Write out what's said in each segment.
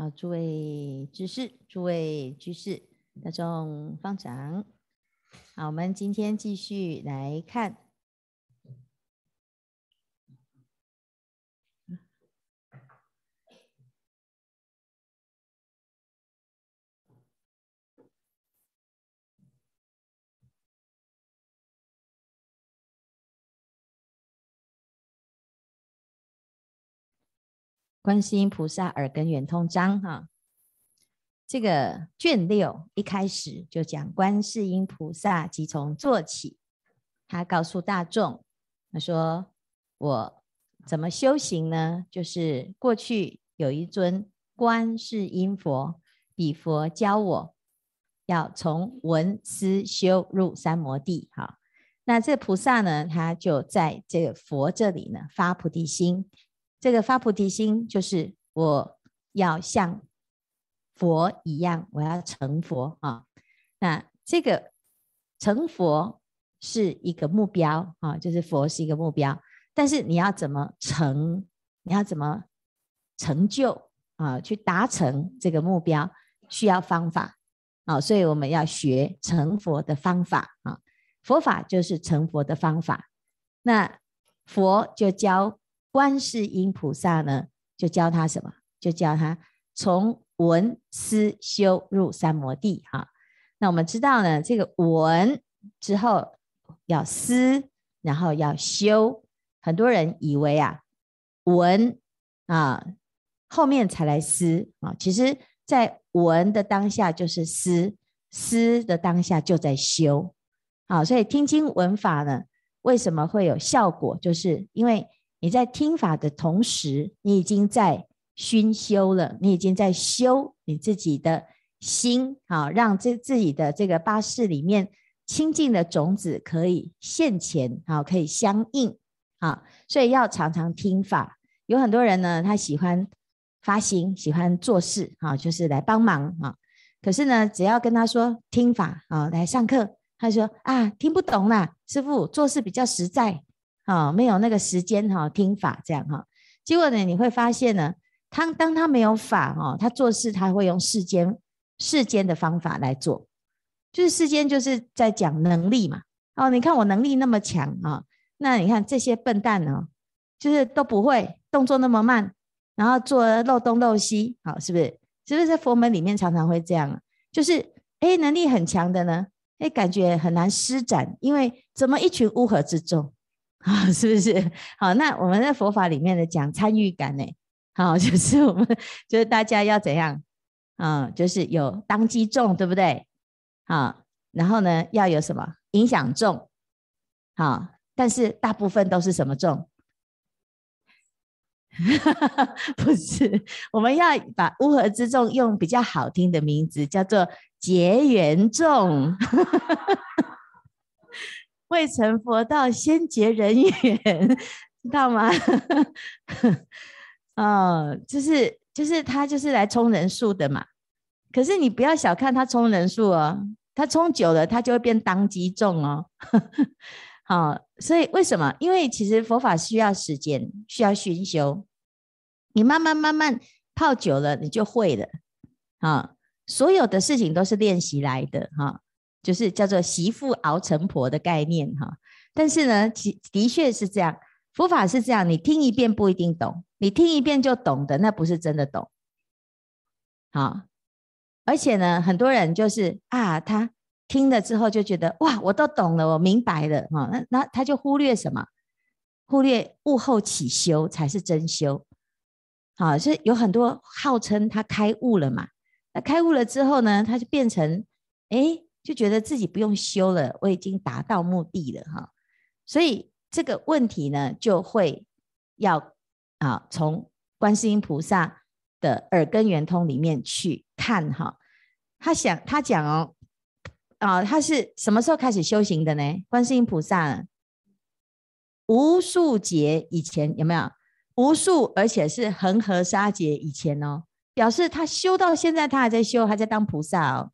好，诸位居士，诸位居士，大众方丈，好，我们今天继续来看。观世音菩萨耳根圆通章哈，这个卷六一开始就讲观世音菩萨即从坐起，他告诉大众，他说我怎么修行呢？就是过去有一尊观世音佛，彼佛教我要从闻思修入三摩地哈。那这菩萨呢，他就在这个佛这里呢发菩提心。这个发菩提心，就是我要像佛一样，我要成佛啊。那这个成佛是一个目标啊，就是佛是一个目标。但是你要怎么成？你要怎么成就啊？去达成这个目标，需要方法啊。所以我们要学成佛的方法啊。佛法就是成佛的方法。那佛就教。观世音菩萨呢，就教他什么？就教他从闻思修入三摩地。哈，那我们知道呢，这个闻之后要思，然后要修。很多人以为啊，闻啊后面才来思啊，其实在闻的当下就是思，思的当下就在修。好，所以听经闻法呢，为什么会有效果？就是因为。你在听法的同时，你已经在熏修了，你已经在修你自己的心，啊，让这自己的这个八识里面清净的种子可以现前，好，可以相应，啊，所以要常常听法。有很多人呢，他喜欢发心，喜欢做事，啊，就是来帮忙，啊。可是呢，只要跟他说听法，啊，来上课，他说啊，听不懂啦，师傅做事比较实在。啊，没有那个时间哈，听法这样哈，结果呢，你会发现呢，他当他没有法哈，他做事他会用世间世间的方法来做，就是世间就是在讲能力嘛。哦，你看我能力那么强啊，那你看这些笨蛋呢，就是都不会动作那么慢，然后做漏东漏西，好，是不是？是不是在佛门里面常常会这样？就是哎，能力很强的呢，哎，感觉很难施展，因为怎么一群乌合之众。啊，是不是？好，那我们在佛法里面的讲参与感呢？好，就是我们就是大家要怎样？啊，就是有当机众，对不对？好，然后呢，要有什么影响众？好，但是大部分都是什么众？不是，我们要把乌合之众用比较好听的名字，叫做结缘众。未成佛道，先结人缘，知道吗？哦，就是就是他就是来充人数的嘛。可是你不要小看他充人数哦，他充久了，他就会变当机众哦。好、所以为什么？因为其实佛法需要时间，需要熏修。你慢慢慢慢泡久了，你就会了。啊、所有的事情都是练习来的哈。就是叫做媳妇熬成婆的概念哈，但是呢，其的确是这样，佛法是这样，你听一遍不一定懂，你听一遍就懂的，那不是真的懂。好，而且呢，很多人就是啊，他听了之后就觉得哇，我都懂了，我明白了哈，那那他就忽略什么？忽略悟后起修才是真修。好，所以有很多号称他开悟了嘛，那开悟了之后呢，他就变成哎。就觉得自己不用修了，我已经达到目的了哈，所以这个问题呢，就会要啊从观世音菩萨的耳根圆通里面去看哈。他想他讲哦，啊他是什么时候开始修行的呢？观世音菩萨无数劫以前有没有？无数而且是恒河沙劫以前哦，表示他修到现在，他还在修，还在当菩萨哦，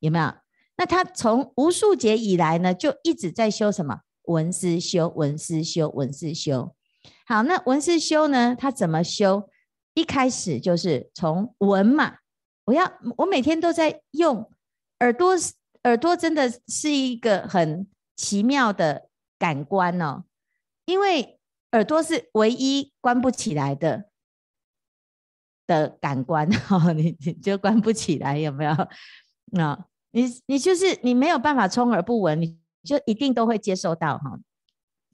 有没有？那他从无数劫以来呢，就一直在修什么？文思修，文思修，文思修。好，那文思修呢？他怎么修？一开始就是从闻嘛，我要我每天都在用耳朵，耳朵真的是一个很奇妙的感官哦，因为耳朵是唯一关不起来的的感官哦，你你就关不起来，有没有？那、你你就是你没有办法充耳不闻，你就一定都会接受到哈，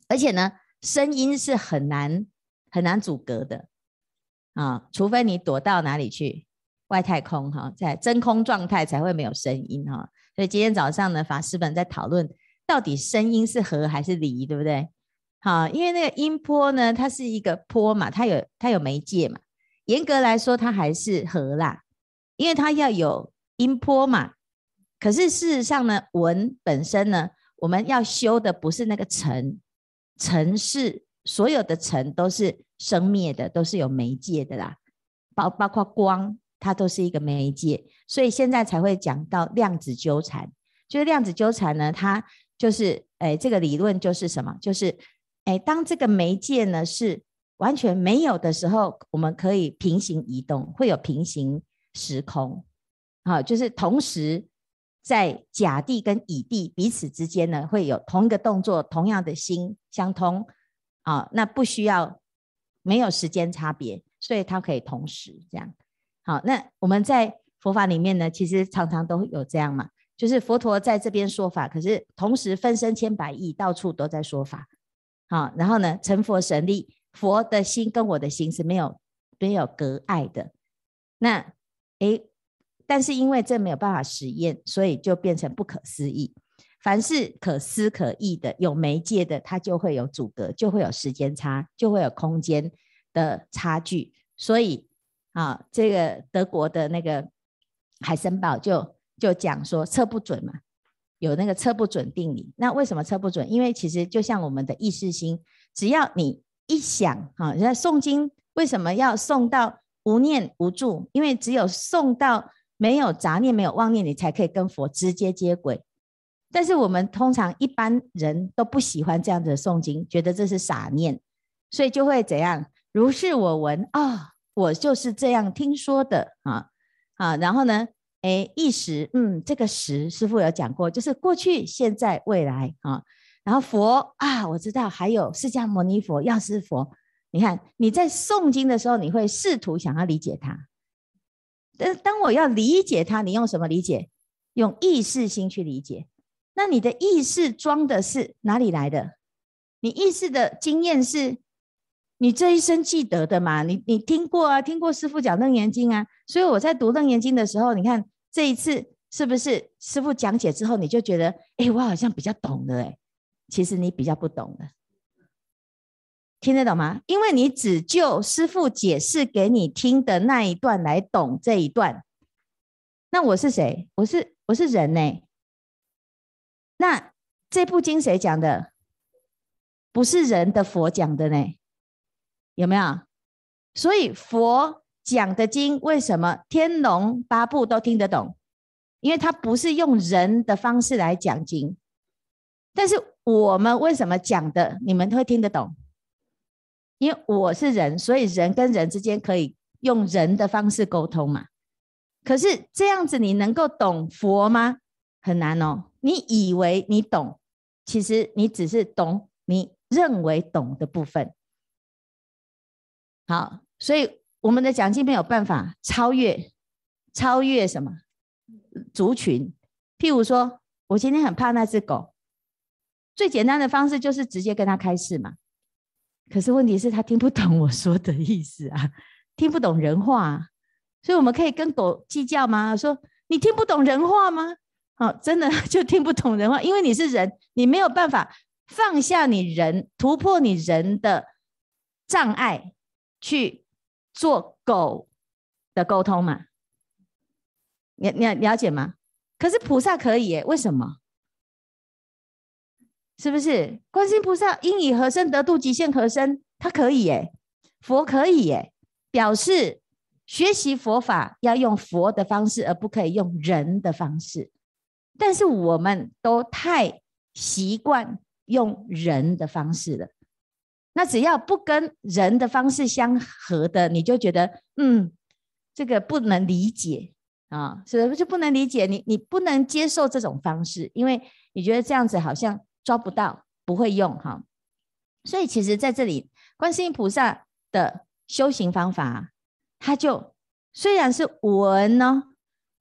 而且呢，声音是很难很难阻隔的。啊，除非你躲到哪里去，外太空哈，在真空状态才会没有声音哈。所以今天早上呢，法师们在讨论到底声音是和还是离，对不对？好，因为那个音波呢，它是一个波嘛，它有它有媒介嘛。严格来说，它还是和啦，因为它要有音波嘛。可是事实上呢，文本身呢，我们要修的不是那个尘，尘是所有的尘都是。生灭的都是有媒介的啦，包包括光，它都是一个媒介，所以现在才会讲到量子纠缠。就是量子纠缠呢，它就是，哎，这个理论就是什么？就是，哎，当这个媒介呢是完全没有的时候，我们可以平行移动，会有平行时空，啊，就是同时在甲地跟乙地彼此之间呢，会有同一个动作，同样的心相通，啊，那不需要。没有时间差别，所以它可以同时这样。好，那我们在佛法里面呢，其实常常都有这样嘛，就是佛陀在这边说法，可是同时分身千百亿，到处都在说法。好，然后呢，成佛神力，佛的心跟我的心是没有没有隔碍的。那诶，但是因为这没有办法实验，所以就变成不可思议。凡是可思可议的、有媒介的，它就会有阻隔，就会有时间差，就会有空间的差距。所以啊，这个德国的那个海森堡就就讲说测不准嘛，有那个测不准定理。那为什么测不准？因为其实就像我们的意识心，只要你一想啊，人家诵经为什么要诵到无念无住？因为只有诵到没有杂念、没有妄念，你才可以跟佛直接接轨。但是我们通常一般人都不喜欢这样子的诵经，觉得这是傻念，所以就会怎样？如是我闻啊、我就是这样听说的啊啊，然后呢，哎，一时，嗯，这个时师父有讲过，就是过去、现在、未来啊。然后佛啊，我知道还有释迦牟尼佛、药师佛。你看你在诵经的时候，你会试图想要理解它。但当我要理解它，你用什么理解？用意识心去理解。那你的意识装的是哪里来的？你意识的经验是你这一生记得的嘛？你你听过啊？听过师傅讲《楞严经》啊？所以我在读《楞严经》的时候，你看这一次是不是师傅讲解之后，你就觉得，哎，我好像比较懂了，哎，其实你比较不懂的，听得懂吗？因为你只就师傅解释给你听的那一段来懂这一段。那我是谁？我是我是人呢？那这部经谁讲的？不是人的佛讲的呢？有没有？所以佛讲的经，为什么天龙八部都听得懂？因为他不是用人的方式来讲经。但是我们为什么讲的你们会听得懂？因为我是人，所以人跟人之间可以用人的方式沟通嘛。可是这样子，你能够懂佛吗？很难哦。你以为你懂，其实你只是懂你认为懂的部分。好，所以我们的讲经没有办法超越，超越什么族群？譬如说，我今天很怕那只狗，最简单的方式就是直接跟他开示嘛。可是问题是，他听不懂我说的意思啊，听不懂人话啊，所以我们可以跟狗计较吗？说你听不懂人话吗？好，真的 就听不懂人话，因为你是人，你没有办法放下你人，突破你人的障碍，去做狗的沟通嘛？你你了解吗？可是菩萨可以耶，为什么？是不是？观世音菩萨应以何身得度，即现何身，他可以耶，佛可以耶，表示学习佛法要用佛的方式，而不可以用人的方式。但是我们都太习惯用人的方式了，那只要不跟人的方式相合的，你就觉得嗯，这个不能理解啊，是不是就不能理解？你你不能接受这种方式，因为你觉得这样子好像抓不到，不会用哈。所以其实在这里，观世音菩萨的修行方法，他就虽然是闻呢，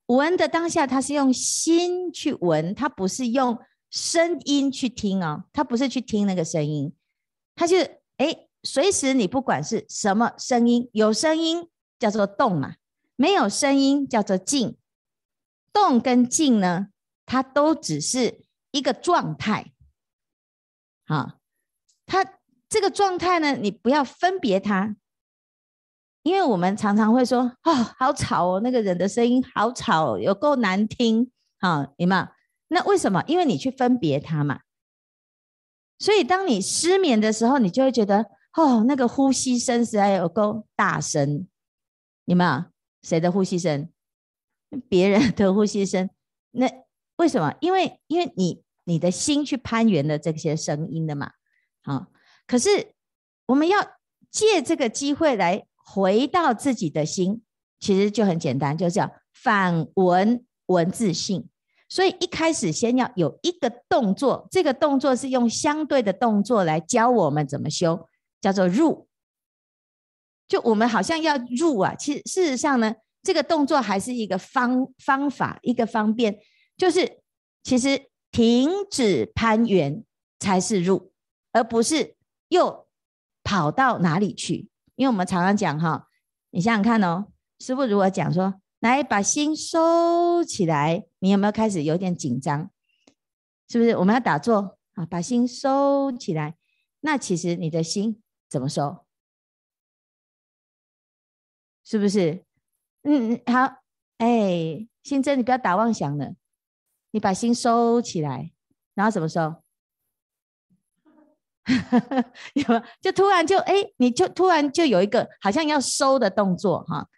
闻的当下，他是用心去闻，他不是用声音去听啊，他不是去听那个声音，他就。哎，随时你不管是什么声音，有声音叫做动嘛，没有声音叫做静。动跟静呢，它都只是一个状态。好，他这个状态呢，你不要分别他，因为我们常常会说，哦，好吵哦，那个人的声音好吵，有够难听。好，有没有？那为什么？因为你去分别他嘛。所以，当你失眠的时候，你就会觉得哦，那个呼吸声实在有够大声。有没有？谁的呼吸声？别人的呼吸声。那为什么？因为因为你你的心去攀援了这些声音的嘛。好，可是我们要借这个机会来回到自己的心，其实就很简单，就叫反闻闻自性。所以一开始先要有一个动作，这个动作是用相对的动作来教我们怎么修，叫做入。就我们好像要入啊，其实事实上呢，这个动作还是一个方方法，一个方便，就是其实停止攀援才是入，而不是又跑到哪里去。因为我们常常讲哈，你想想看哦，师父如果讲说。来把心收起来，你有没有开始有点紧张？是不是？我们要打坐啊，把心收起来。那其实你的心怎么收？是不是？嗯，好，哎，心真，你不要打妄想了，你把心收起来，然后怎么收？有？就突然就哎，你就突然就有一个好像要收的动作哈，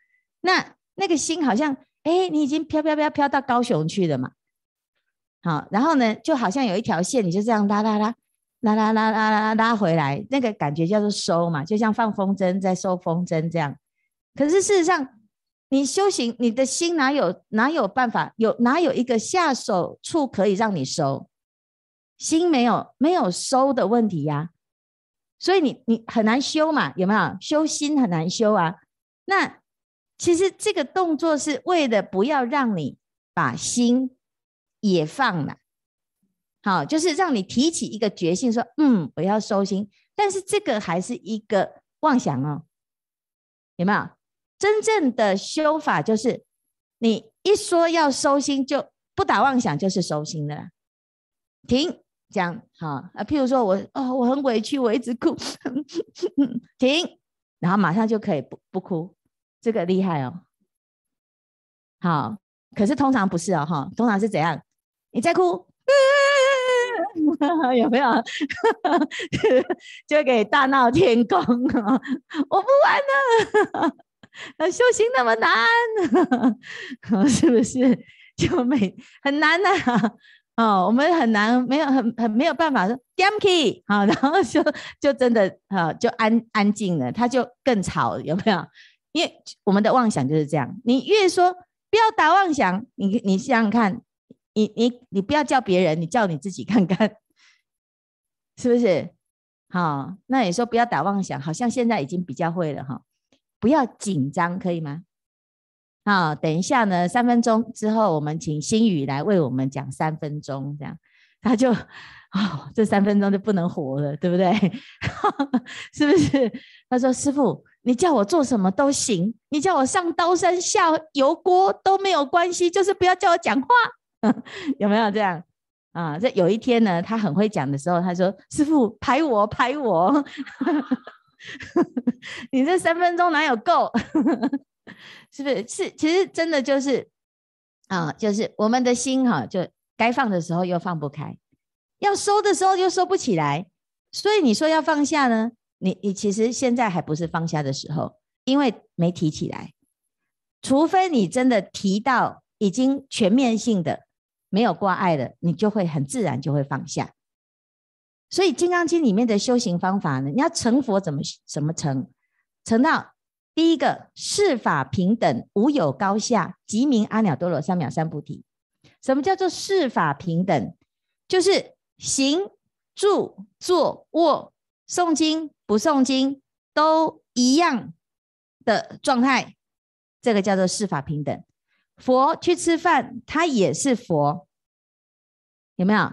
那。那个心好像，哎，你已经飘飘飘飘到高雄去了嘛？好，然后呢，就好像有一条线，你就这样拉拉拉，拉拉拉拉拉拉回来，那个感觉叫做收嘛，就像放风筝在收风筝这样。可是事实上，你修行，你的心哪有哪有办法，有哪有一个下手处可以让你收？心没有没有收的问题呀，所以你你很难修嘛，有没有？修心很难修啊，那。其实这个动作是为了不要让你把心也放了，好，就是让你提起一个决心，说，嗯，我要收心。但是这个还是一个妄想哦，有没有？真正的修法就是，你一说要收心，就不打妄想，就是收心的。停，这样好啊。譬如说我哦，我很委屈，我一直哭，停，然后马上就可以不不哭。这个厉害哦，好，可是通常不是哦，哈，通常是怎样？你在哭，有没有？就给大闹天宫！我不玩了，那修行那么难，是不是？就没很难的哦，我们很难，没有很很没有办法说 damn 好，然后就就真的啊，就安安静了，他就更吵，有没有？因为我们的妄想就是这样，你越说不要打妄想，你你想想看，你你你不要叫别人，你叫你自己看看，是不是？好，那你说不要打妄想，好像现在已经比较会了哈，不要紧张，可以吗？好，等一下呢，三分钟之后，我们请新宇来为我们讲三分钟，这样 他就哦，这三分钟就不能活了，对不对？是不是？他说师傅。你叫我做什么都行，你叫我上刀山下油锅都没有关系，就是不要叫我讲话，有没有这样啊？这有一天呢，他很会讲的时候，他说：“师傅，拍我，拍我，你这三分钟哪有够？是不是？是，其实真的就是啊，就是我们的心哈、就该放的时候又放不开，要收的时候又收不起来，所以你说要放下呢？”你你其实现在还不是放下的时候，因为没提起来。除非你真的提到已经全面性的没有挂碍了，你就会很自然就会放下。所以《金刚经》里面的修行方法呢，你要成佛怎么怎么成？成到第一个世法平等，无有高下，即名阿耨多罗三藐三菩提。什么叫做世法平等？就是行、住、坐、卧、诵经、不诵经都一样的状态，这个叫做世法平等。佛去吃饭，他也是佛，有没有？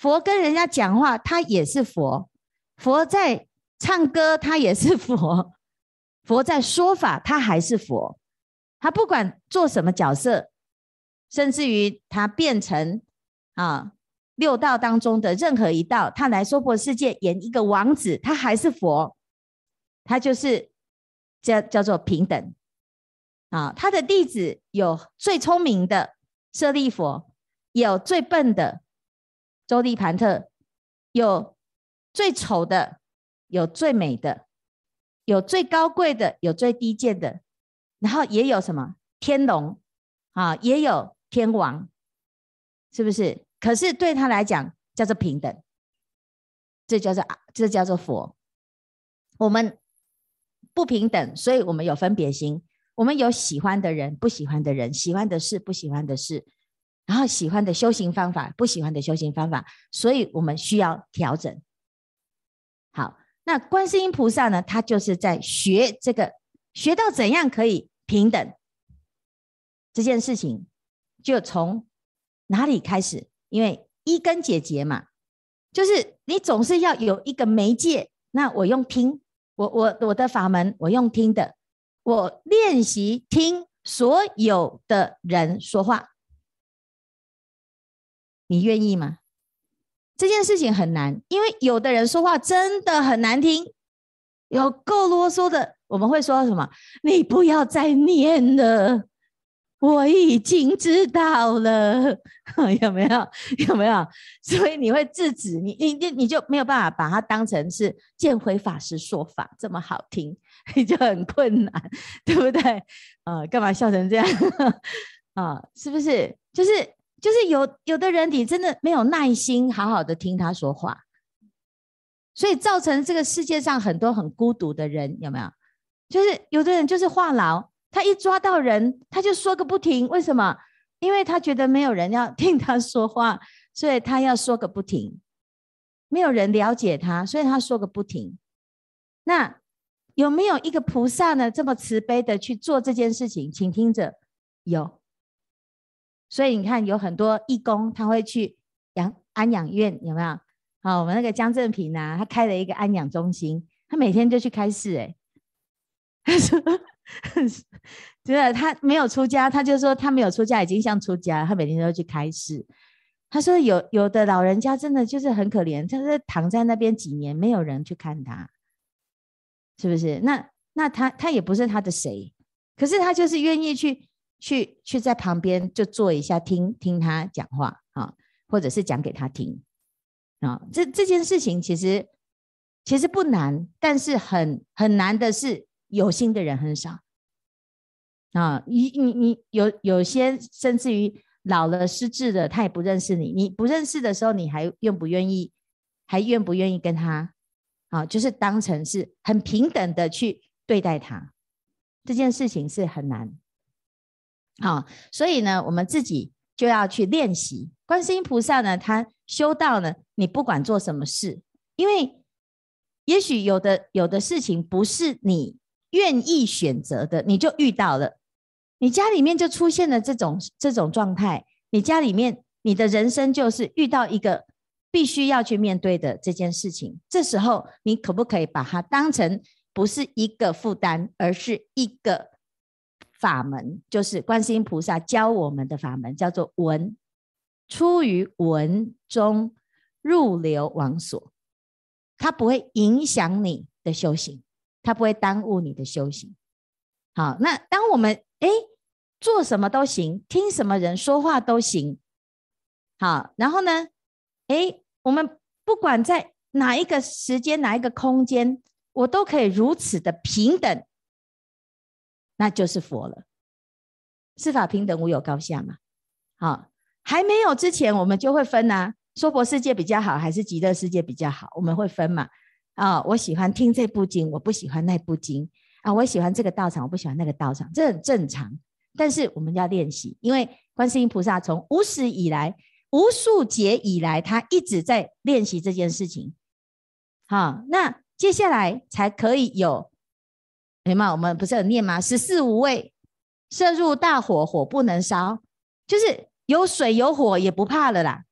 佛跟人家讲话，他也是佛；佛在唱歌，他也是佛；佛在说法，他还是佛。他不管做什么角色，甚至于他变成啊六道当中的任何一道，他来娑婆世界演一个王子，他还是佛。他就是叫叫做平等啊。他的弟子有最聪明的舍利佛，有最笨的。周利盘特有最丑的，有最美的，有最高贵的，有最低贱的，然后也有什么天龙啊，也有天王，是不是？可是对他来讲叫做平等，这叫做这叫做佛。我们不平等，所以我们有分别心，我们有喜欢的人，不喜欢的人，喜欢的事，不喜欢的事。然后喜欢的修行方法，不喜欢的修行方法，所以我们需要调整。好，那观世音菩萨呢？他就是在学这个，学到怎样可以平等这件事情，就从哪里开始？因为一根解结嘛，就是你总是要有一个媒介。那我用听，我我我的法门，我用听的，我练习听所有的人说话。你愿意吗？这件事情很难，因为有的人说话真的很难听，有够啰嗦的。我们会说什么？你不要再念了，我已经知道了，有没有？有没有？所以你会制止你，你你你就没有办法把它当成是见辉法师说法这么好听，你就很困难，对不对？啊、呃，干嘛笑成这样？啊、呃，是不是？就是。就是有有的人，你真的没有耐心好好的听他说话，所以造成这个世界上很多很孤独的人，有没有？就是有的人就是话痨，他一抓到人，他就说个不停。为什么？因为他觉得没有人要听他说话，所以他要说个不停。没有人了解他，所以他说个不停。那有没有一个菩萨呢？这么慈悲的去做这件事情？请听着，有。所以你看，有很多义工他会去养安养院，有没有？好，我们那个江正平啊，他开了一个安养中心，他每天就去开示。哎，他说，真的，他没有出家，他就说他没有出家，已经像出家，他每天都去开示。他说有有的老人家真的就是很可怜，他是躺在那边几年，没有人去看他，是不是？那那他他也不是他的谁，可是他就是愿意去。去去在旁边就坐一下，听听他讲话啊，或者是讲给他听啊。这这件事情其实其实不难，但是很很难的是有心的人很少啊。你你你有有些甚至于老了失智的，他也不认识你。你不认识的时候，你还愿不愿意？还愿不愿意跟他啊？就是当成是很平等的去对待他，这件事情是很难。好，所以呢，我们自己就要去练习。观世音菩萨呢，他修道呢，你不管做什么事，因为也许有的有的事情不是你愿意选择的，你就遇到了，你家里面就出现了这种这种状态，你家里面你的人生就是遇到一个必须要去面对的这件事情，这时候你可不可以把它当成不是一个负担，而是一个。法门就是观世音菩萨教我们的法门，叫做闻，出于闻中入流往所，它不会影响你的修行，它不会耽误你的修行。好，那当我们哎做什么都行，听什么人说话都行，好，然后呢，哎，我们不管在哪一个时间、哪一个空间，我都可以如此的平等。那就是佛了，世法平等，无有高下嘛。好，还没有之前，我们就会分呐、啊。娑婆世界比较好，还是极乐世界比较好？我们会分嘛？啊、我喜欢听这部经，我不喜欢那部经啊，我喜欢这个道场，我不喜欢那个道场，这很正常。但是我们要练习，因为观世音菩萨从无始以来、无数劫以来，他一直在练习这件事情。好，那接下来才可以有，明白？我们不是有念吗？十四无畏，射入大火，火不能烧，就是有水有火也不怕了啦。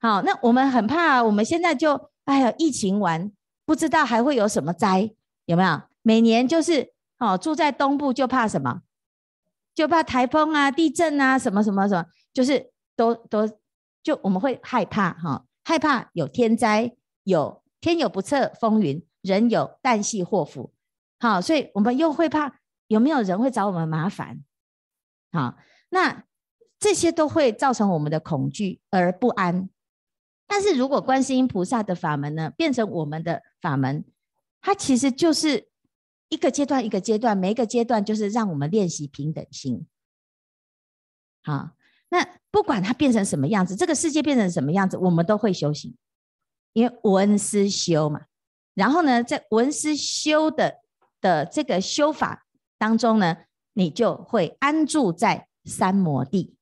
好，那我们很怕，我们现在就哎呀，疫情完不知道还会有什么灾，有没有？每年就是哦，住在东部就怕什么？就怕台风啊、地震啊，什么什么什么，就是都都就我们会害怕哈、害怕有天灾，有天有不测风云，人有旦夕祸福，好，所以我们又会怕有没有人会找我们麻烦，好，那这些都会造成我们的恐惧而不安。但是如果观世音菩萨的法门呢，变成我们的法门，它其实就是。一个阶段一个阶段，每一个阶段就是让我们练习平等心。好，那不管它变成什么样子，这个世界变成什么样子，我们都会修行，因为闻思修嘛。然后呢，在闻思修的的这个修法当中呢，你就会安住在三摩地，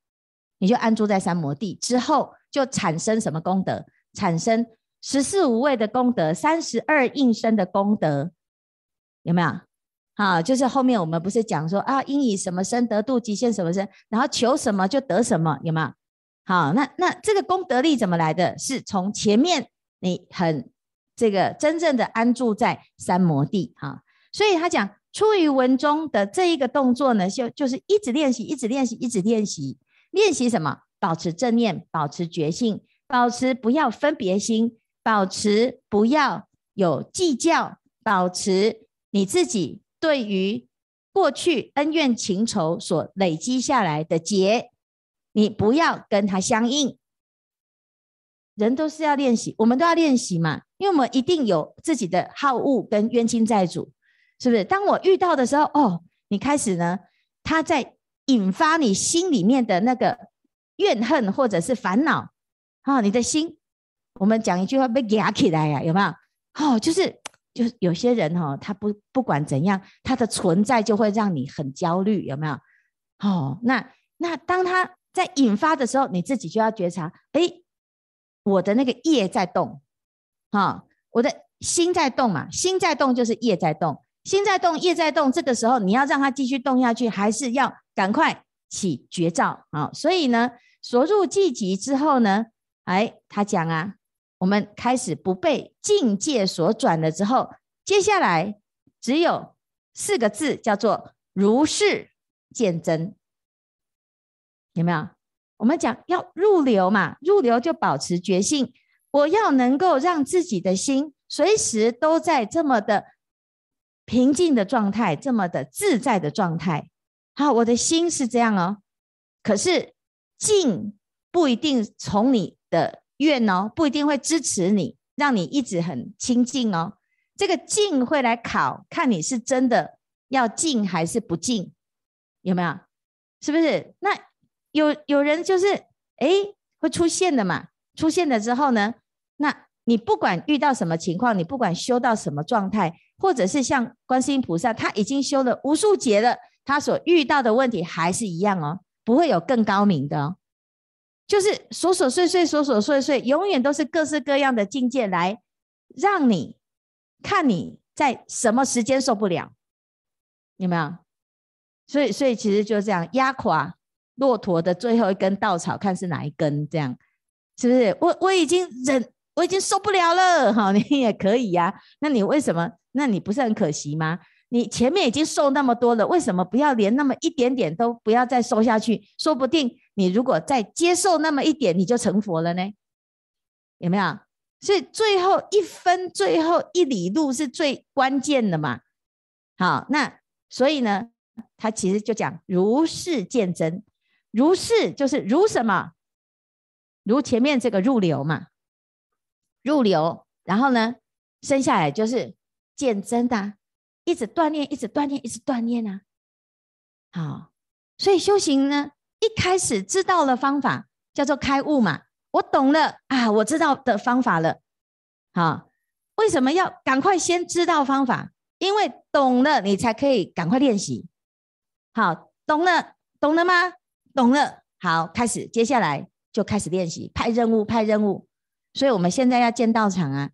你就安住在三摩地之后，就产生什么功德？产生十四无畏的功德，三十二应身的功德。有没有？好，就是后面我们不是讲说啊，应以什么身得度，极限什么身，然后求什么就得什么，有没有？好，那那这个功德力怎么来的？是从前面你很这个真正的安住在三摩地哈，所以他讲出于文中的这一个动作呢，就就是一直练习，一直练习，一直练习，练习什么？保持正念，保持觉性，保持不要分别心，保持不要有计较，保持。你自己对于过去恩怨情仇所累积下来的结，你不要跟他相应。人都是要练习，我们都要练习嘛，因为我们一定有自己的好恶跟冤亲债主，是不是？当我遇到的时候，哦，你开始呢，他在引发你心里面的那个怨恨或者是烦恼，啊，你的心，我们讲一句话被压起来呀，有没有？哦，就是。就是有些人哈、哦，他不不管怎样，他的存在就会让你很焦虑，有没有？哦，那那当他在引发的时候，你自己就要觉察，哎，我的那个业在动，哈、哦，我的心在动嘛，心在动就是业在动，心在动，业在动，这个时候你要让它继续动下去，还是要赶快起觉照啊、所以呢，所入寂极之后呢，哎，他讲啊。我们开始不被境界所转了之后，接下来只有四个字，叫做如是见真。有没有？我们讲要入流嘛，入流就保持觉性。我要能够让自己的心随时都在这么的平静的状态，这么的自在的状态。好，我的心是这样哦。可是静不一定从你的。愿哦，不一定会支持你，让你一直很清净哦。这个静会来考，看你是真的要静还是不静，有没有？是不是？那有有人就是哎会出现的嘛？出现了之后呢，那你不管遇到什么情况，你不管修到什么状态，或者是像观世音菩萨，他已经修了无数劫了，他所遇到的问题还是一样哦，不会有更高明的哦。就是琐琐碎碎，琐琐碎碎，永远都是各式各样的境界来让你看你在什么时间受不了，有没有？所以，所以其实就这样压垮骆驼的最后一根稻草，看是哪一根？这样是不是？我我已经忍，我已经受不了了。好，你也可以呀、那你为什么？那你不是很可惜吗？你前面已经受那么多了，为什么不要连那么一点点都不要再受下去？说不定你如果再接受那么一点，你就成佛了呢？有没有？所以最后一分、最后一里路是最关键的嘛。好，那所以呢，他其实就讲如是见真，如是就是如什么？如前面这个入流嘛，入流，然后呢，生下来就是见真的。一直锻炼，一直锻炼，一直锻炼啊！好，所以修行呢，一开始知道了方法，叫做开悟嘛。我懂了啊，我知道的方法了。好，为什么要赶快先知道方法？因为懂了，你才可以赶快练习。好，懂了，懂了吗？懂了。好，开始，接下来就开始练习，派任务，派任务。所以我们现在要建道场啊，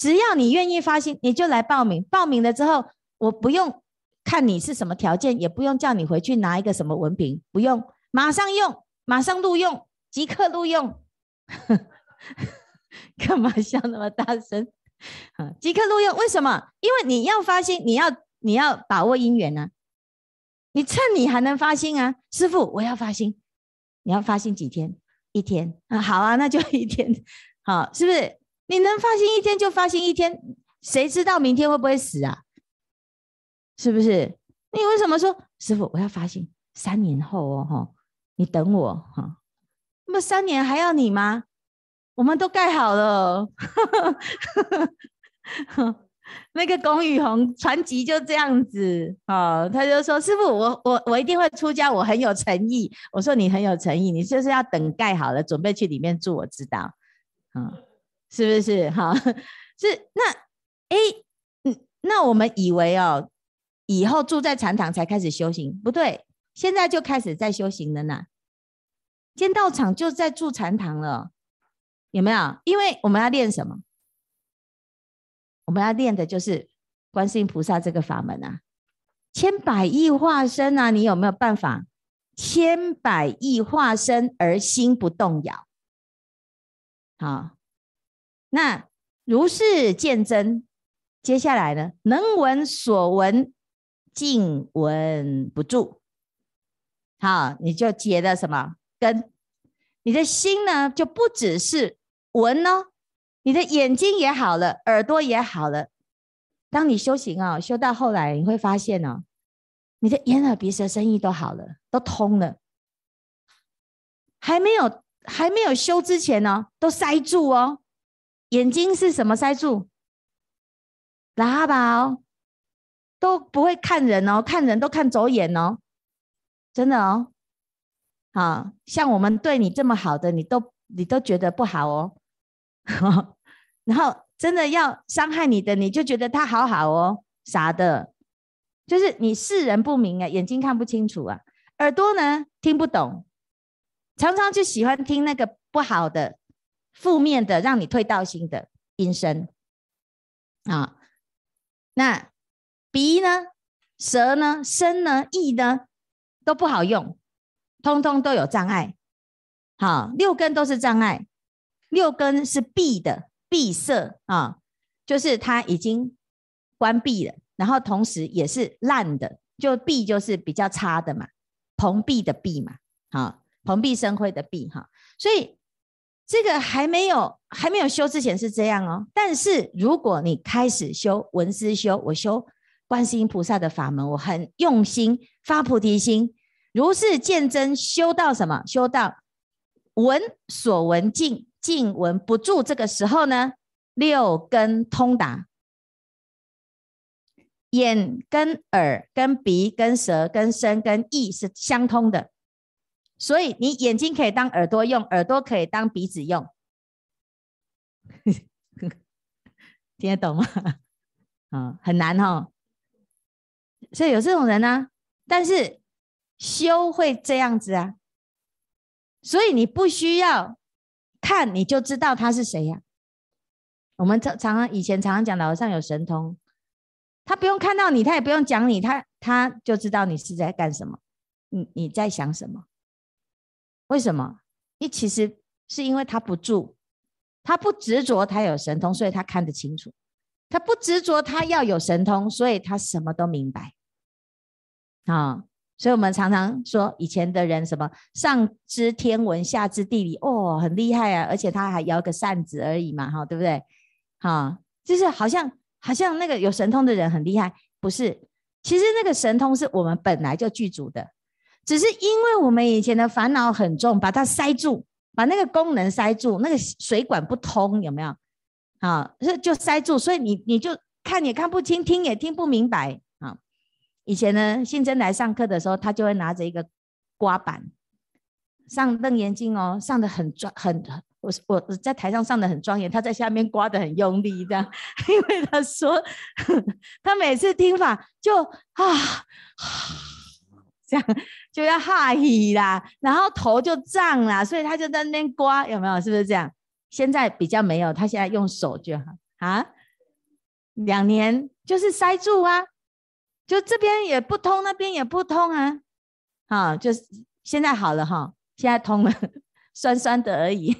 只要你愿意发心，你就来报名。报名了之后，我不用看你是什么条件，也不用叫你回去拿一个什么文凭，不用，马上用，马上录用，即刻录用。干嘛笑那么大声？啊，即刻录用，为什么？因为你要发心，你要你要把握因缘啊。你趁你还能发心啊，师傅，我要发心。你要发心几天？一天啊，好啊，那就一天，好，是不是？你能发心一天就发心一天，谁知道明天会不会死啊？是不是？你为什么说师傅我要发心？三年后哦，哈，你等我哈。那么三年还要你吗？我们都盖好了。那个龚宇红传奇就这样子啊、哦，他就说：“师傅，我我我一定会出家，我很有诚意。”我说：“你很有诚意，你就是要等盖好了，准备去里面住。”我知道，啊、哦，是不是？哈、是那哎，嗯，那我们以为哦，以后住在禅堂才开始修行，不对，现在就开始在修行了呢。先道场就在住禅堂了，有没有？因为我们要练什么？我们要练的就是观世音菩萨这个法门啊，千百亿化身啊，你有没有办法？千百亿化身而心不动摇。好，那如是见真，接下来呢，能闻所闻，尽闻不住。好，你就结了什么根？你的心呢，就不只是闻哦。你的眼睛也好了，耳朵也好了。当你修行、哦，修到后来，你会发现哦，你的眼耳鼻舌身意都好了，都通了。还没有还没有修之前呢、哦，都塞住哦。眼睛是什么塞住？喇叭吧哦，都不会看人哦，看人都看走眼哦，真的哦。啊，像我们对你这么好的，你都你都觉得不好哦。然后真的要伤害你的，你就觉得他好好哦，傻的，就是你识人不明啊，眼睛看不清楚啊，耳朵呢听不懂，常常就喜欢听那个不好的、负面的，让你退道心的音声啊。那鼻呢、舌呢、身呢、意呢都不好用，通通都有障碍。好，六根都是障碍。六根是闭的，闭塞啊，就是它已经关闭了，然后同时也是烂的，就闭就是比较差的嘛，蓬荜的荜嘛，好，蓬荜生辉的荜哈，所以这个还没有还没有修之前是这样哦，但是如果你开始修闻思修，我修观世音菩萨的法门，我很用心发菩提心，如是见真，修到什么？修到闻所闻尽。尽闻不住，这个时候呢，六根通达，眼跟耳跟鼻跟舌跟身跟意是相通的，所以你眼睛可以当耳朵用，耳朵可以当鼻子用，听得懂吗？啊，很难哦。所以有这种人呢、但是修会这样子啊，所以你不需要。看你就知道他是谁呀、我们常常以前常常讲的，好像有神通，他不用看到你，他也不用讲你，他他就知道你是在干什么，你你在想什么？为什么？你其实是因为他不住，他不执着，他有神通，所以他看得清楚；他不执着，他要有神通，所以他什么都明白。啊。所以我们常常说，以前的人什么上知天文，下知地理，哦，很厉害啊！而且他还摇个扇子而已嘛，哈，对不对？哈，就是好像好像那个有神通的人很厉害，不是？其实那个神通是我们本来就具足的，只是因为我们以前的烦恼很重，把它塞住，把那个功能塞住，那个水管不通，有没有？啊，就就塞住，所以你你就看也看不清，听也听不明白啊。以前呢，信真来上课的时候，他就会拿着一个刮板上瞪眼睛哦，上得很专很我我在台上上的很庄严，他在下面刮得很用力，这样，因为他说 他每次听法就啊这样就要哈气啦，然后头就胀啦，所以他就在那边刮，有没有？是不是这样？现在比较没有，他现在用手就好啊。两年就是塞住啊，就这边也不通，那边也不通啊，啊，就是现在好了哈，现在通了。酸酸的而已，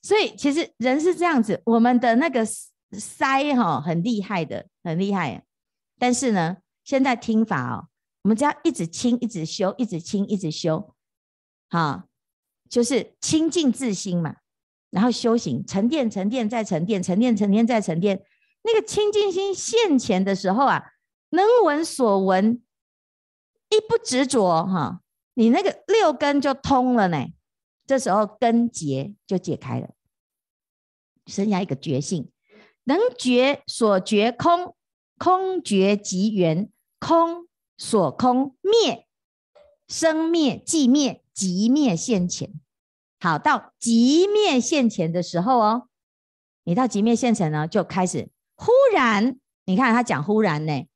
所以其实人是这样子，我们的那个塞哈很厉害的，很厉害。但是呢，现在听法哦，我们只要一直清，一直修，一直清，一直修，好，就是清净自心嘛。然后修行，沉淀，沉淀再沉淀，沉淀，沉淀再沉淀。那个清净心现前的时候啊，能闻所闻，一不执着哈。你那个六根就通了呢，这时候根结就解开了，剩下一个觉性，能觉所觉空，空觉即缘，空所空灭，生灭即灭，即灭现前。好，到即灭现前的时候哦，你到即灭现前呢，就开始忽然，你看他讲忽然呢，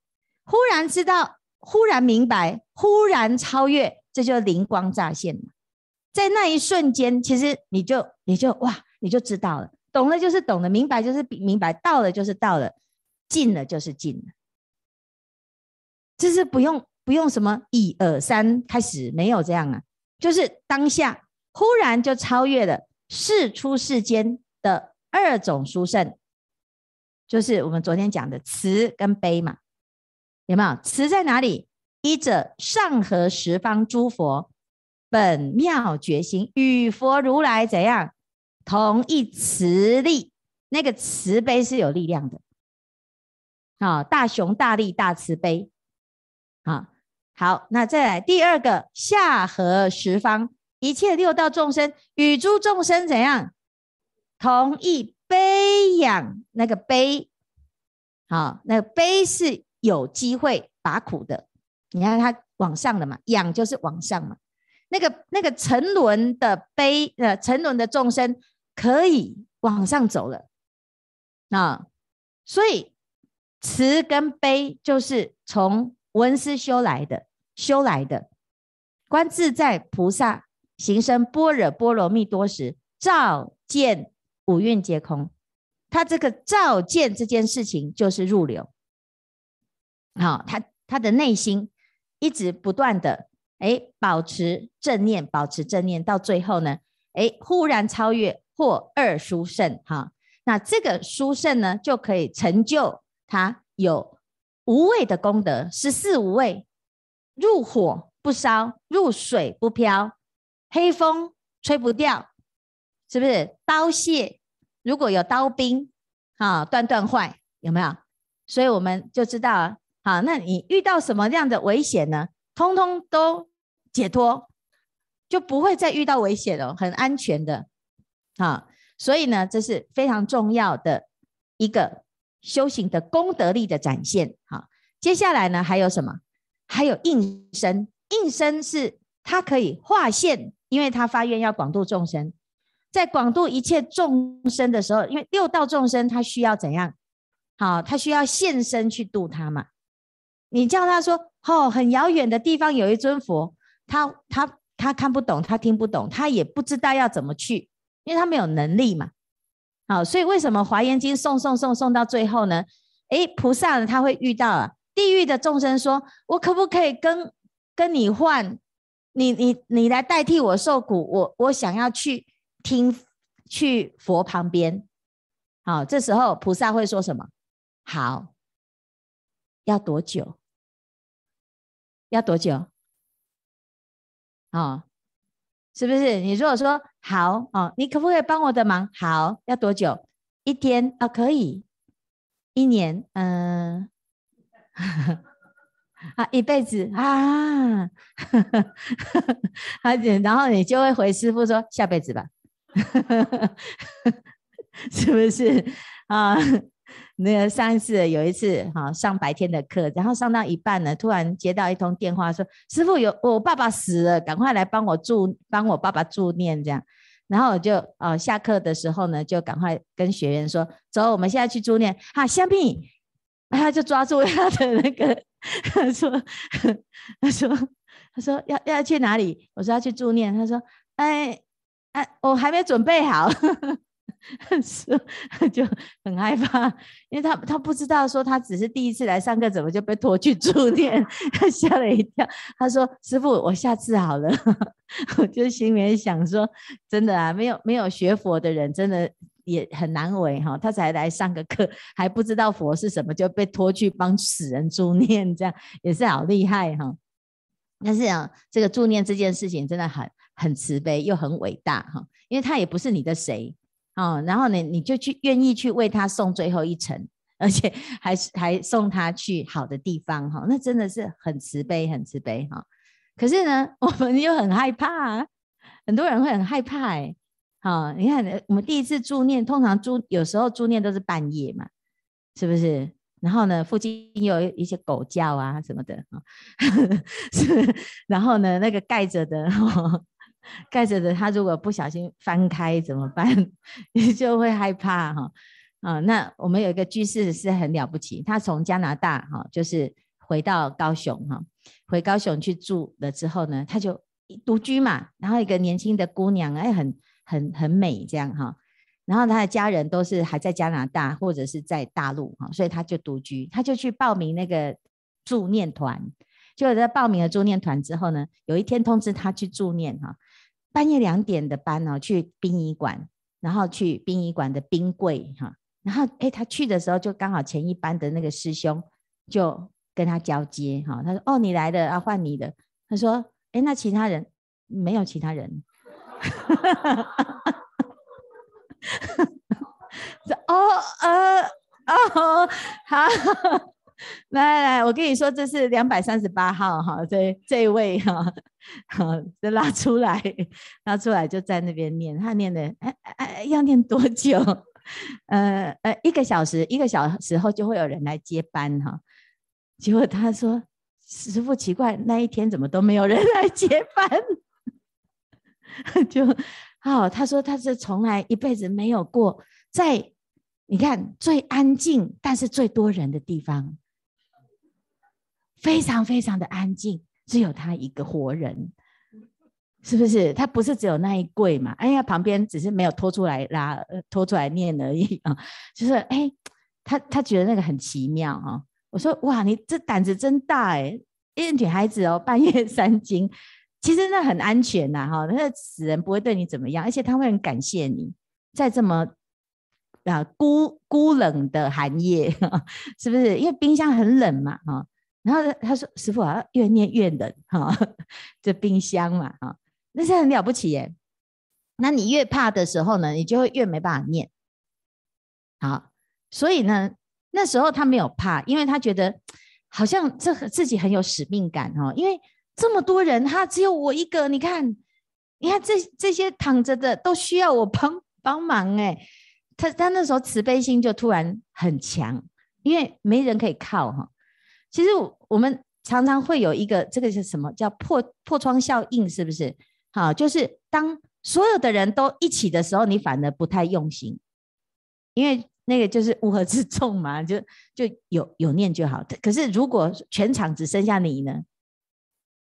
忽然知道，忽然明白，忽然超越。这就灵光乍现嘛，在那一瞬间，其实你就你就哇，你就知道了，懂了就是懂了，明白就是明白，到了就是到了，进了就是进了，就是不用不用什么一二三开始，没有这样啊，就是当下忽然就超越了世出世间的二种殊胜，就是我们昨天讲的慈跟悲嘛，有没有？慈在哪里？依者上合十方诸佛本妙觉心，与佛如来怎样同一慈力？那个慈悲是有力量的啊！大雄大力大慈悲啊！好，那再来第二个下合十方一切六道众生，与诸众生怎样同一悲仰？那个悲，好，那个悲是有机会拔苦的。你看它往上的嘛，仰就是往上嘛。那个那个沉沦的悲，呃，沉沦的众生可以往上走了啊。所以慈跟悲就是从闻思修来的，修来的。观自在菩萨行深般若波罗蜜多时，照见五蕴皆空。他这个照见这件事情就是入流。好，他他的内心。一直不断的哎，保持正念，保持正念，到最后呢，哎，忽然超越或二殊胜哈。那这个殊胜呢，就可以成就他有无畏的功德，十四无畏，入火不烧，入水不漂，黑风吹不掉，是不是？刀械如果有刀兵啊，断断坏，有没有？所以我们就知道。好，那你遇到什么样的危险呢？通通都解脱，就不会再遇到危险了，很安全的。啊，所以呢，这是非常重要的一个修行的功德力的展现。好，接下来呢，还有什么？还有应身，应身是它可以化现，因为他发愿要广度众生，在广度一切众生的时候，因为六道众生他需要怎样？好，他需要现身去度他嘛。你叫他说：“哦，很遥远的地方有一尊佛，他他他看不懂，他听不懂，他也不知道要怎么去，因为他没有能力嘛。好，所以为什么《华严经》送送送送到最后呢？诶，菩萨呢他会遇到啊，地狱的众生说：我可不可以跟跟你换？你你你来代替我受苦，我我想要去听去佛旁边。好，这时候菩萨会说什么？好，要多久？”要多久？哦，是不是？你如果说好哦，你可不可以帮我的忙？好，要多久？一天啊，可以。一年，嗯，啊，一辈子啊，而且然后你就会回师傅说下辈子吧，是不是啊？那个上一次有一次哈上白天的课，然后上到一半呢，突然接到一通电话说，师傅有我爸爸死了，赶快来帮我助帮我爸爸助念这样。然后我就啊下课的时候呢，就赶快跟学员说，走，我们现在去助念。哈，香蜜，他就抓住他的那个，他说，他说，他说要要去哪里？我说要去助念。他说，哎哎，我还没准备好。是，就很害怕，因为他他不知道说他只是第一次来上课，怎么就被拖去助念，他吓了一跳。他说：“师傅，我下次好了。”我就心里面想说：“真的啊，没有没有学佛的人，真的也很难为哈。他才来上个课，还不知道佛是什么，就被拖去帮死人助念，这样也是好厉害哈。但是啊，这个助念这件事情真的很很慈悲又很伟大哈，因为他也不是你的谁。”哦，然后呢，你就去愿意去为他送最后一程，而且还是还送他去好的地方哈、那真的是很慈悲，很慈悲哈、可是呢，我们又很害怕、很多人会很害怕哎。好、你看我们第一次助念，通常助有时候助念都是半夜嘛，是不是？然后呢，附近有一些狗叫啊什么的啊，是，然后呢，那个盖着的。哦盖着的，他如果不小心翻开怎么办？你就会害怕哈啊！那我们有一个居士是很了不起，他从加拿大哈，就是回到高雄哈，回高雄去住了之后呢，他就独居嘛。然后一个年轻的姑娘哎，很很很美这样哈。然后他的家人都是还在加拿大或者是在大陆哈，所以他就独居，他就去报名那个助念团。就在报名了助念团之后呢，有一天通知他去助念哈。半夜两点的班呢，去殡仪馆，然后去殡仪馆的冰柜哈，然后哎，他去的时候就刚好前一班的那个师兄就跟他交接哈，他说哦，你来了啊，换你的。他说哎，那其他人没有其他人，哦呃哦好。来来来，我跟你说，这是两百三十八号哈，这这一位哈，好，就拉出来，拉出来就在那边念，他念的，哎哎，要念多久？呃呃，一个小时，一个小时后就会有人来接班哈。结果他说，师傅奇怪，那一天怎么都没有人来接班？就好，他说他是从来一辈子没有过在你看最安静但是最多人的地方。非常非常的安静，只有他一个活人，是不是？他不是只有那一柜嘛？哎呀，旁边只是没有拖出来拉，拖出来念而已啊。就是哎，他他觉得那个很奇妙啊。我说哇，你这胆子真大哎！因为女孩子哦，半夜三更，其实那很安全呐哈，那死人不会对你怎么样，而且他会很感谢你，在这么啊孤孤冷的寒夜，是不是？因为冰箱很冷嘛哈。然后他说：“师傅啊，越念越冷哈，这冰箱嘛哈，那是很了不起耶。那你越怕的时候呢，你就会越没办法念。好，所以呢，那时候他没有怕，因为他觉得好像这自己很有使命感哦，因为这么多人，他只有我一个。你看，你看这这些躺着的都需要我帮帮忙哎。他他那时候慈悲心就突然很强，因为没人可以靠哈。”其实我们常常会有一个，这个是什么叫破破窗效应？是不是？好，就是当所有的人都一起的时候，你反而不太用心，因为那个就是乌合之众嘛，就就有有念就好。可是如果全场只剩下你呢？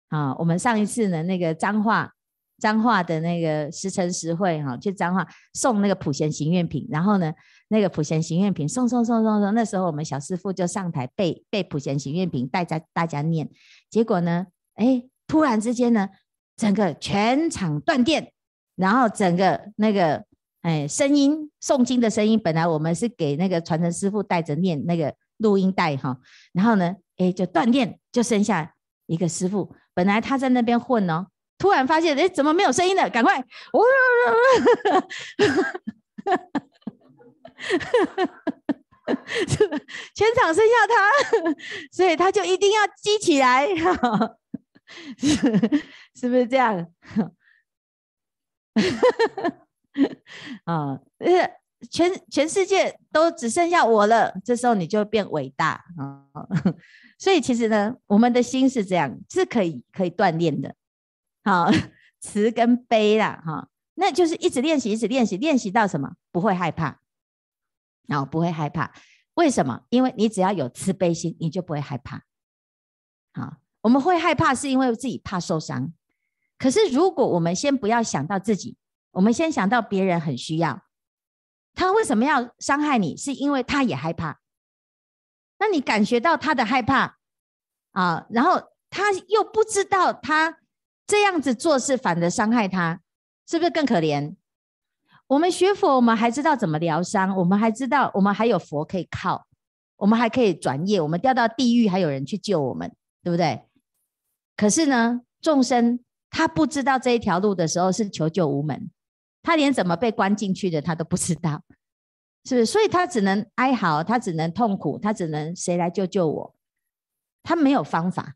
啊，我们上一次呢，那个脏话。彰化的那个时辰时会哈，去彰化送那个普贤行愿品，然后呢，那个普贤行愿品送送送送送，那时候我们小师父就上台背背普贤行愿品，带着大家念，结果呢，哎，突然之间呢，整个全场断电，然后整个那个哎声音诵经的声音，本来我们是给那个传承师傅带着念那个录音带哈，然后呢，哎就断电，就剩下一个师父，本来他在那边混哦。突然发现，哎，怎么没有声音了？赶快！哇！全场剩下他，所以他就一定要激起来，是 是不是这样？啊，全全世界都只剩下我了，这时候你就变伟大啊！所以其实呢，我们的心是这样，是可以可以锻炼的。好，慈跟悲啦，哈，那就是一直练习，一直练习，练习到什么？不会害怕，然后不会害怕。为什么？因为你只要有慈悲心，你就不会害怕。好，我们会害怕是因为自己怕受伤。可是如果我们先不要想到自己，我们先想到别人很需要，他为什么要伤害你？是因为他也害怕。那你感觉到他的害怕啊，然后他又不知道他这样子做事反而伤害他。是不是更可怜？我们学佛，我们还知道怎么疗伤，我们还知道我们还有佛可以靠，我们还可以转业，我们掉到地狱还有人去救我们，对不对？可是呢，众生他不知道这一条路的时候是求救无门，他连怎么被关进去的他都不知道，是不是？所以他只能哀嚎，他只能痛苦，他只能谁来救救我？他没有方法，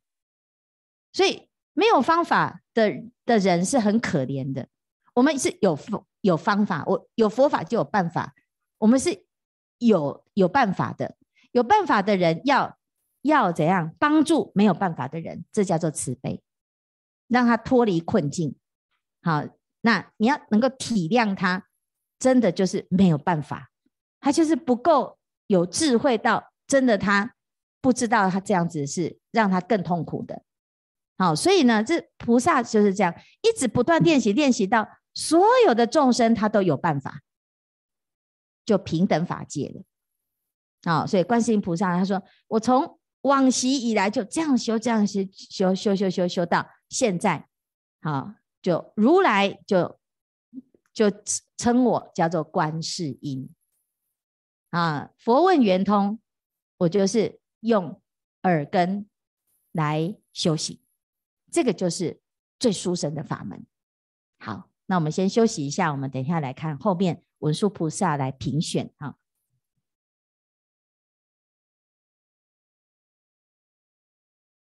所以没有方法的的人是很可怜的。我们是有有方法，我有佛法就有办法。我们是有有办法的，有办法的人要要怎样帮助没有办法的人？这叫做慈悲，让他脱离困境。好，那你要能够体谅他，真的就是没有办法，他就是不够有智慧到真的他不知道他这样子是让他更痛苦的。好，所以呢，这菩萨就是这样一直不断练习，练习到。所有的众生他都有办法，就平等法界了。好，所以观世音菩萨他说：“我从往昔以来就这样修，这样修，修修修修修到现在。好，就如来就就称我叫做观世音。啊，佛问圆通，我就是用耳根来修行，这个就是最殊胜的法门。好。”那我们先休息一下，我们等一下来看后面文殊菩萨来评选啊。